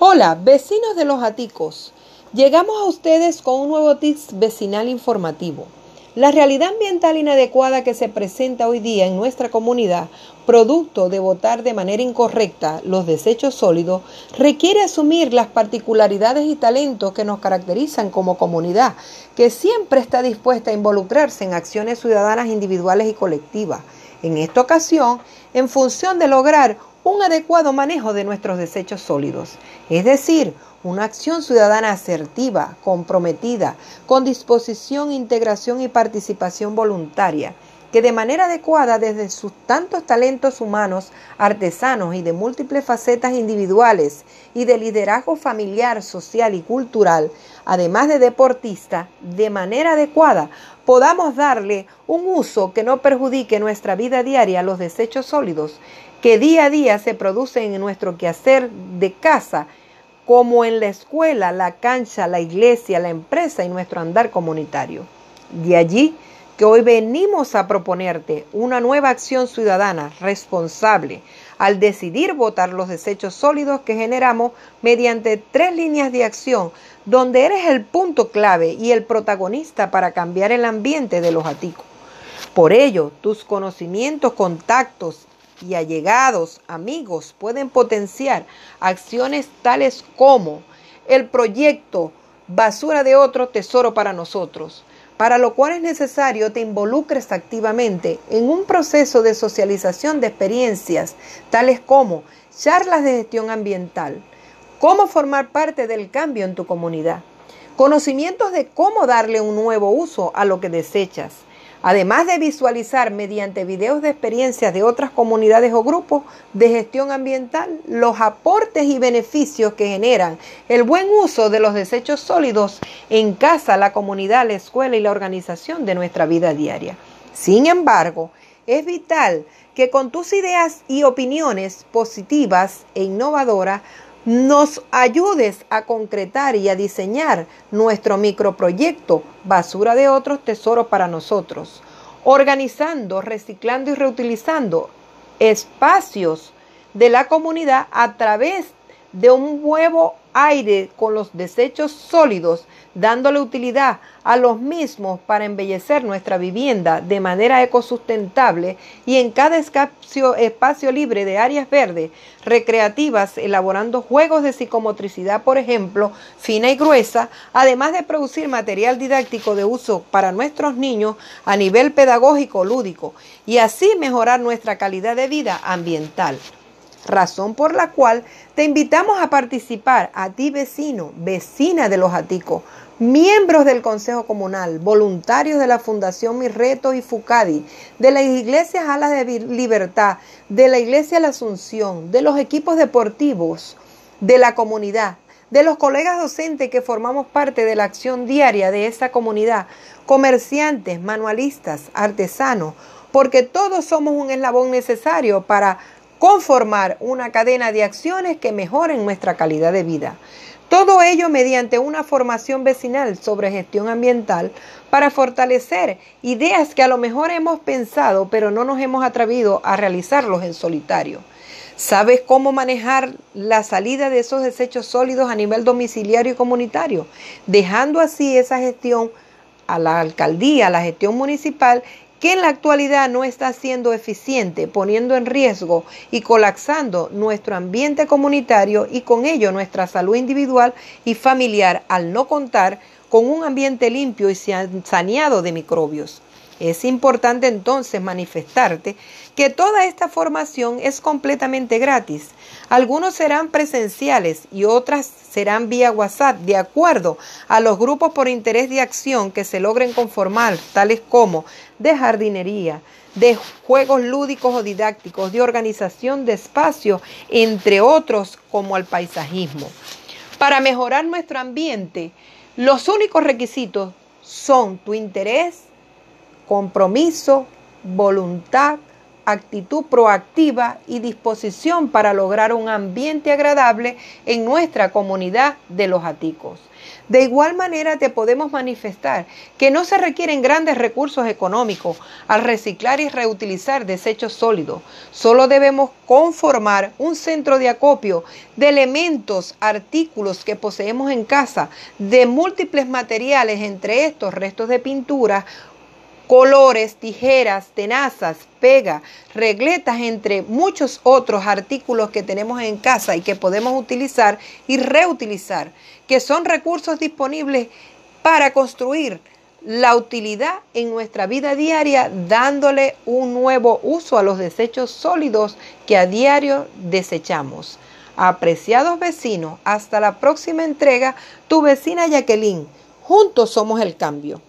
Hola, vecinos de los Aticos. Llegamos a ustedes con un nuevo tips vecinal informativo. La realidad ambiental inadecuada que se presenta hoy día en nuestra comunidad, producto de votar de manera incorrecta los desechos sólidos, requiere asumir las particularidades y talentos que nos caracterizan como comunidad, que siempre está dispuesta a involucrarse en acciones ciudadanas individuales y colectivas. En esta ocasión, en función de lograr un adecuado manejo de nuestros desechos sólidos, es decir, una acción ciudadana asertiva, comprometida, con disposición, integración y participación voluntaria, que de manera adecuada desde sus tantos talentos humanos, artesanos y de múltiples facetas individuales y de liderazgo familiar, social y cultural, además de deportista, de manera adecuada podamos darle un uso que no perjudique nuestra vida diaria los desechos sólidos que día a día se producen en nuestro quehacer de casa, como en la escuela, la cancha, la iglesia, la empresa y nuestro andar comunitario. De allí que hoy venimos a proponerte una nueva acción ciudadana responsable al decidir votar los desechos sólidos que generamos mediante tres líneas de acción donde eres el punto clave y el protagonista para cambiar el ambiente de los aticos. Por ello, tus conocimientos, contactos y allegados, amigos, pueden potenciar acciones tales como el proyecto Basura de otro, tesoro para nosotros, para lo cual es necesario te involucres activamente en un proceso de socialización de experiencias, tales como charlas de gestión ambiental, cómo formar parte del cambio en tu comunidad, conocimientos de cómo darle un nuevo uso a lo que desechas, además de visualizar mediante videos de experiencias de otras comunidades o grupos de gestión ambiental los aportes y beneficios que generan el buen uso de los desechos sólidos en casa, la comunidad, la escuela y la organización de nuestra vida diaria. Sin embargo, es vital que con tus ideas y opiniones positivas e innovadoras nos ayudes a concretar y a diseñar nuestro microproyecto Basura de otros, Tesoro para nosotros, organizando, reciclando y reutilizando espacios de la comunidad a través de un nuevo aire con los desechos sólidos, dándole utilidad a los mismos para embellecer nuestra vivienda de manera ecosustentable y en cada espacio, espacio libre de áreas verdes recreativas, elaborando juegos de psicomotricidad, por ejemplo, fina y gruesa, además de producir material didáctico de uso para nuestros niños a nivel pedagógico lúdico y así mejorar nuestra calidad de vida ambiental razón por la cual te invitamos a participar a ti vecino, vecina de los Aticos, miembros del Consejo Comunal, voluntarios de la Fundación Mi Reto y Fucadi, de las iglesias Alas de Libertad, de la Iglesia La Asunción, de los equipos deportivos, de la comunidad, de los colegas docentes que formamos parte de la acción diaria de esta comunidad, comerciantes, manualistas, artesanos, porque todos somos un eslabón necesario para conformar una cadena de acciones que mejoren nuestra calidad de vida. Todo ello mediante una formación vecinal sobre gestión ambiental para fortalecer ideas que a lo mejor hemos pensado pero no nos hemos atrevido a realizarlos en solitario. ¿Sabes cómo manejar la salida de esos desechos sólidos a nivel domiciliario y comunitario? Dejando así esa gestión a la alcaldía, a la gestión municipal que en la actualidad no está siendo eficiente, poniendo en riesgo y colapsando nuestro ambiente comunitario y con ello nuestra salud individual y familiar al no contar con un ambiente limpio y saneado de microbios. Es importante entonces manifestarte que toda esta formación es completamente gratis. Algunos serán presenciales y otras serán vía WhatsApp, de acuerdo a los grupos por interés de acción que se logren conformar, tales como de jardinería, de juegos lúdicos o didácticos, de organización de espacio, entre otros como el paisajismo. Para mejorar nuestro ambiente, los únicos requisitos son tu interés, compromiso, voluntad, actitud proactiva y disposición para lograr un ambiente agradable en nuestra comunidad de los Aticos. De igual manera te podemos manifestar que no se requieren grandes recursos económicos al reciclar y reutilizar desechos sólidos. Solo debemos conformar un centro de acopio de elementos, artículos que poseemos en casa, de múltiples materiales, entre estos restos de pintura, colores, tijeras, tenazas, pega, regletas, entre muchos otros artículos que tenemos en casa y que podemos utilizar y reutilizar, que son recursos disponibles para construir la utilidad en nuestra vida diaria, dándole un nuevo uso a los desechos sólidos que a diario desechamos. Apreciados vecinos, hasta la próxima entrega, tu vecina Jacqueline. Juntos somos el cambio.